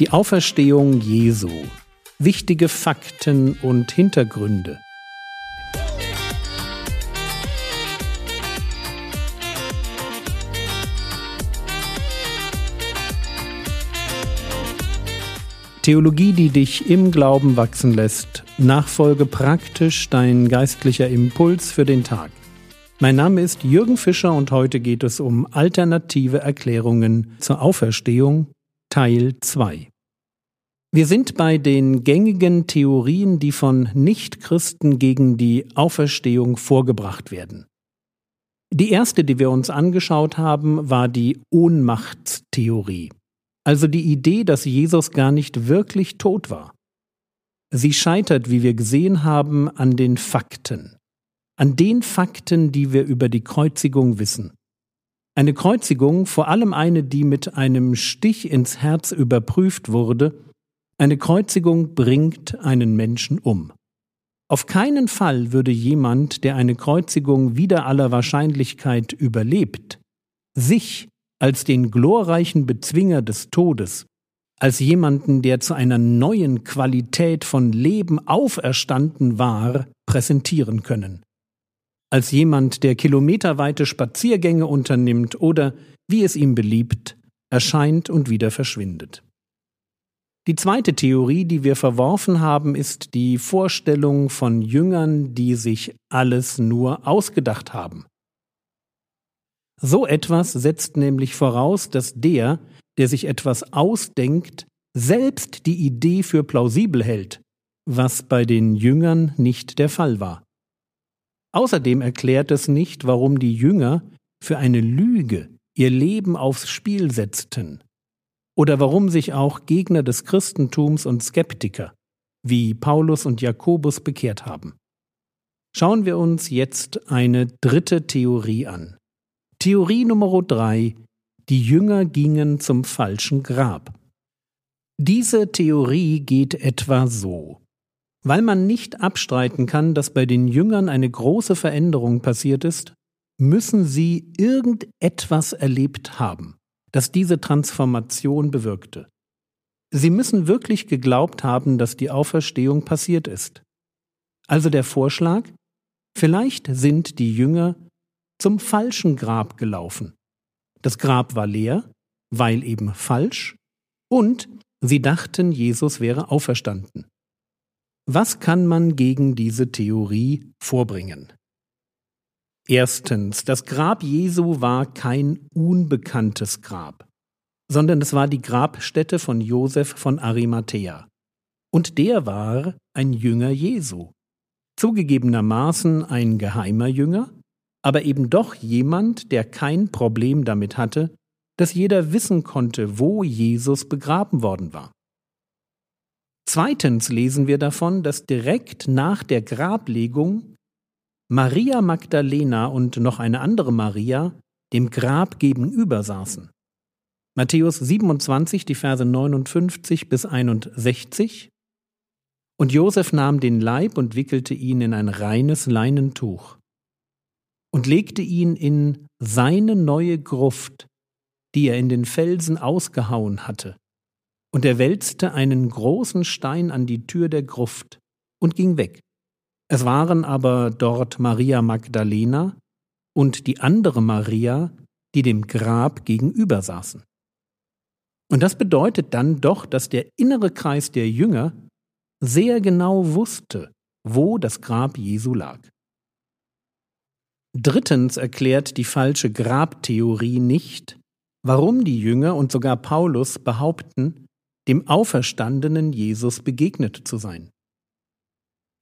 Die Auferstehung Jesu. Wichtige Fakten und Hintergründe. Theologie, die dich im Glauben wachsen lässt. Nachfolge praktisch dein geistlicher Impuls für den Tag. Mein Name ist Jürgen Fischer und heute geht es um alternative Erklärungen zur Auferstehung Teil 2. Wir sind bei den gängigen Theorien, die von Nichtchristen gegen die Auferstehung vorgebracht werden. Die erste, die wir uns angeschaut haben, war die Ohnmachtstheorie, also die Idee, dass Jesus gar nicht wirklich tot war. Sie scheitert, wie wir gesehen haben, an den Fakten an den Fakten, die wir über die Kreuzigung wissen. Eine Kreuzigung, vor allem eine, die mit einem Stich ins Herz überprüft wurde, eine Kreuzigung bringt einen Menschen um. Auf keinen Fall würde jemand, der eine Kreuzigung wider aller Wahrscheinlichkeit überlebt, sich als den glorreichen Bezwinger des Todes, als jemanden, der zu einer neuen Qualität von Leben auferstanden war, präsentieren können als jemand, der kilometerweite Spaziergänge unternimmt oder, wie es ihm beliebt, erscheint und wieder verschwindet. Die zweite Theorie, die wir verworfen haben, ist die Vorstellung von Jüngern, die sich alles nur ausgedacht haben. So etwas setzt nämlich voraus, dass der, der sich etwas ausdenkt, selbst die Idee für plausibel hält, was bei den Jüngern nicht der Fall war. Außerdem erklärt es nicht, warum die Jünger für eine Lüge ihr Leben aufs Spiel setzten oder warum sich auch Gegner des Christentums und Skeptiker wie Paulus und Jakobus bekehrt haben. Schauen wir uns jetzt eine dritte Theorie an. Theorie Nummer drei: Die Jünger gingen zum falschen Grab. Diese Theorie geht etwa so. Weil man nicht abstreiten kann, dass bei den Jüngern eine große Veränderung passiert ist, müssen sie irgendetwas erlebt haben, das diese Transformation bewirkte. Sie müssen wirklich geglaubt haben, dass die Auferstehung passiert ist. Also der Vorschlag, vielleicht sind die Jünger zum falschen Grab gelaufen. Das Grab war leer, weil eben falsch, und sie dachten, Jesus wäre auferstanden. Was kann man gegen diese Theorie vorbringen? Erstens, das Grab Jesu war kein unbekanntes Grab, sondern es war die Grabstätte von Josef von Arimathea. Und der war ein Jünger Jesu. Zugegebenermaßen ein geheimer Jünger, aber eben doch jemand, der kein Problem damit hatte, dass jeder wissen konnte, wo Jesus begraben worden war. Zweitens lesen wir davon, dass direkt nach der Grablegung Maria Magdalena und noch eine andere Maria dem Grab gegenüber saßen. Matthäus 27, die Verse 59 bis 61. Und Josef nahm den Leib und wickelte ihn in ein reines Leinentuch und legte ihn in seine neue Gruft, die er in den Felsen ausgehauen hatte. Und er wälzte einen großen Stein an die Tür der Gruft und ging weg. Es waren aber dort Maria Magdalena und die andere Maria, die dem Grab gegenüber saßen. Und das bedeutet dann doch, dass der innere Kreis der Jünger sehr genau wusste, wo das Grab Jesu lag. Drittens erklärt die falsche Grabtheorie nicht, warum die Jünger und sogar Paulus behaupten, dem auferstandenen Jesus begegnet zu sein.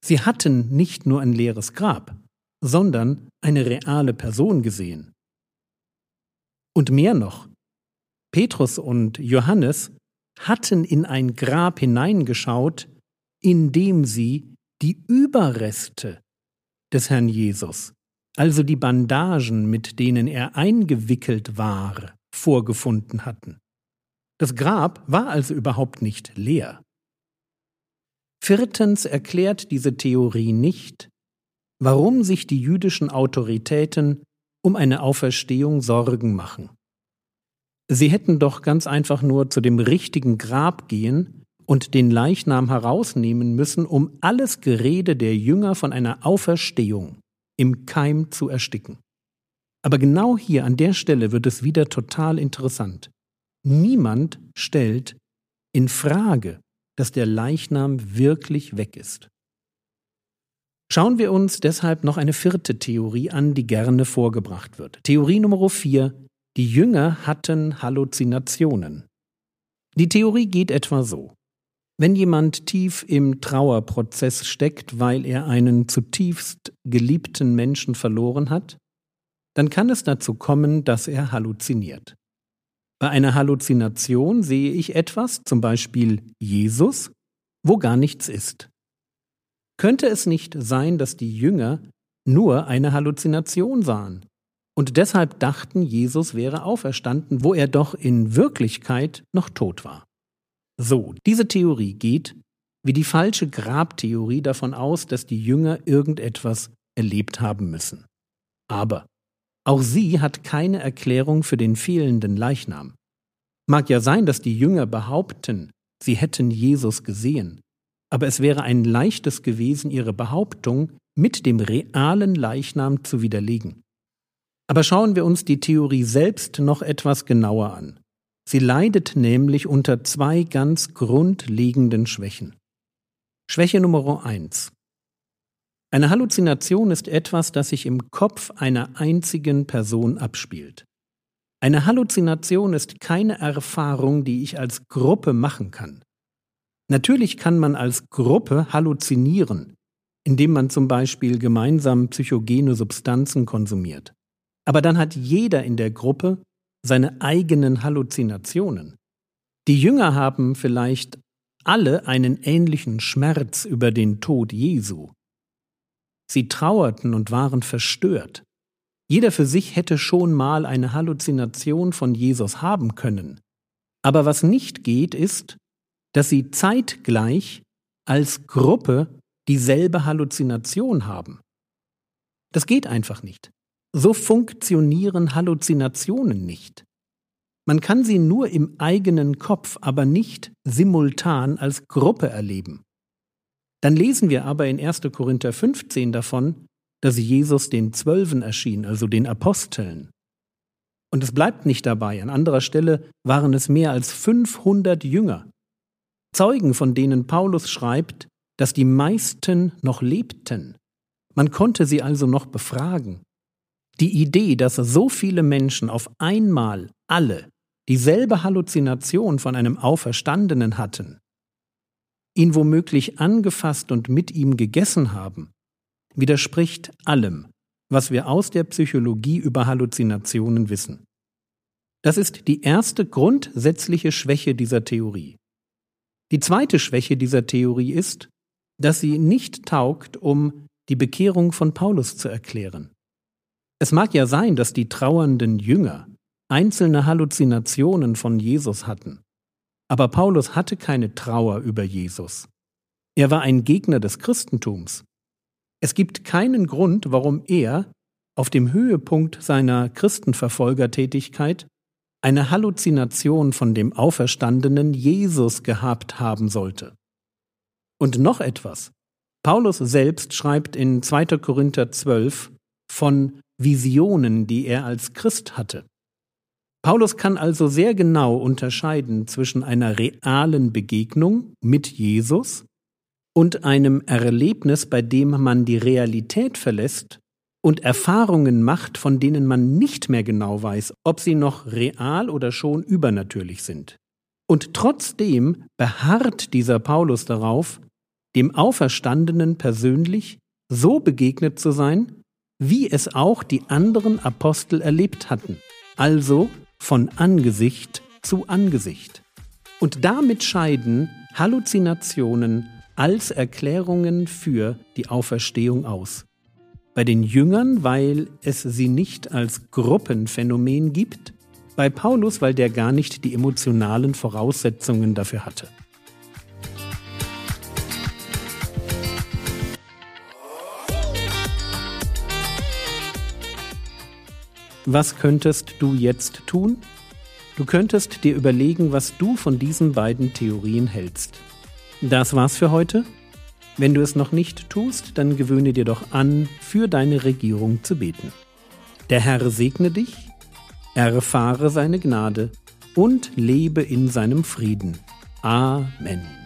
Sie hatten nicht nur ein leeres Grab, sondern eine reale Person gesehen. Und mehr noch, Petrus und Johannes hatten in ein Grab hineingeschaut, in dem sie die Überreste des Herrn Jesus, also die Bandagen, mit denen er eingewickelt war, vorgefunden hatten. Das Grab war also überhaupt nicht leer. Viertens erklärt diese Theorie nicht, warum sich die jüdischen Autoritäten um eine Auferstehung Sorgen machen. Sie hätten doch ganz einfach nur zu dem richtigen Grab gehen und den Leichnam herausnehmen müssen, um alles Gerede der Jünger von einer Auferstehung im Keim zu ersticken. Aber genau hier an der Stelle wird es wieder total interessant. Niemand stellt in Frage, dass der Leichnam wirklich weg ist. Schauen wir uns deshalb noch eine vierte Theorie an, die gerne vorgebracht wird. Theorie Nummer vier. Die Jünger hatten Halluzinationen. Die Theorie geht etwa so. Wenn jemand tief im Trauerprozess steckt, weil er einen zutiefst geliebten Menschen verloren hat, dann kann es dazu kommen, dass er halluziniert. Bei einer Halluzination sehe ich etwas, zum Beispiel Jesus, wo gar nichts ist. Könnte es nicht sein, dass die Jünger nur eine Halluzination sahen und deshalb dachten, Jesus wäre auferstanden, wo er doch in Wirklichkeit noch tot war? So, diese Theorie geht, wie die falsche Grabtheorie, davon aus, dass die Jünger irgendetwas erlebt haben müssen. Aber auch sie hat keine Erklärung für den fehlenden Leichnam. Mag ja sein, dass die Jünger behaupten, sie hätten Jesus gesehen, aber es wäre ein leichtes gewesen, ihre Behauptung mit dem realen Leichnam zu widerlegen. Aber schauen wir uns die Theorie selbst noch etwas genauer an. Sie leidet nämlich unter zwei ganz grundlegenden Schwächen. Schwäche Nummer eins: Eine Halluzination ist etwas, das sich im Kopf einer einzigen Person abspielt. Eine Halluzination ist keine Erfahrung, die ich als Gruppe machen kann. Natürlich kann man als Gruppe halluzinieren, indem man zum Beispiel gemeinsam psychogene Substanzen konsumiert. Aber dann hat jeder in der Gruppe seine eigenen Halluzinationen. Die Jünger haben vielleicht alle einen ähnlichen Schmerz über den Tod Jesu. Sie trauerten und waren verstört. Jeder für sich hätte schon mal eine Halluzination von Jesus haben können. Aber was nicht geht, ist, dass sie zeitgleich als Gruppe dieselbe Halluzination haben. Das geht einfach nicht. So funktionieren Halluzinationen nicht. Man kann sie nur im eigenen Kopf, aber nicht simultan als Gruppe erleben. Dann lesen wir aber in 1. Korinther 15 davon, dass Jesus den Zwölfen erschien, also den Aposteln. Und es bleibt nicht dabei. An anderer Stelle waren es mehr als 500 Jünger. Zeugen, von denen Paulus schreibt, dass die meisten noch lebten. Man konnte sie also noch befragen. Die Idee, dass so viele Menschen auf einmal alle dieselbe Halluzination von einem Auferstandenen hatten, ihn womöglich angefasst und mit ihm gegessen haben, widerspricht allem, was wir aus der Psychologie über Halluzinationen wissen. Das ist die erste grundsätzliche Schwäche dieser Theorie. Die zweite Schwäche dieser Theorie ist, dass sie nicht taugt, um die Bekehrung von Paulus zu erklären. Es mag ja sein, dass die trauernden Jünger einzelne Halluzinationen von Jesus hatten, aber Paulus hatte keine Trauer über Jesus. Er war ein Gegner des Christentums. Es gibt keinen Grund, warum er auf dem Höhepunkt seiner Christenverfolgertätigkeit eine Halluzination von dem auferstandenen Jesus gehabt haben sollte. Und noch etwas. Paulus selbst schreibt in 2. Korinther 12 von Visionen, die er als Christ hatte. Paulus kann also sehr genau unterscheiden zwischen einer realen Begegnung mit Jesus und einem Erlebnis, bei dem man die Realität verlässt und Erfahrungen macht, von denen man nicht mehr genau weiß, ob sie noch real oder schon übernatürlich sind. Und trotzdem beharrt dieser Paulus darauf, dem Auferstandenen persönlich so begegnet zu sein, wie es auch die anderen Apostel erlebt hatten, also von Angesicht zu Angesicht. Und damit scheiden Halluzinationen als Erklärungen für die Auferstehung aus. Bei den Jüngern, weil es sie nicht als Gruppenphänomen gibt, bei Paulus, weil der gar nicht die emotionalen Voraussetzungen dafür hatte. Was könntest du jetzt tun? Du könntest dir überlegen, was du von diesen beiden Theorien hältst. Das war's für heute. Wenn du es noch nicht tust, dann gewöhne dir doch an, für deine Regierung zu beten. Der Herr segne dich, erfahre seine Gnade und lebe in seinem Frieden. Amen.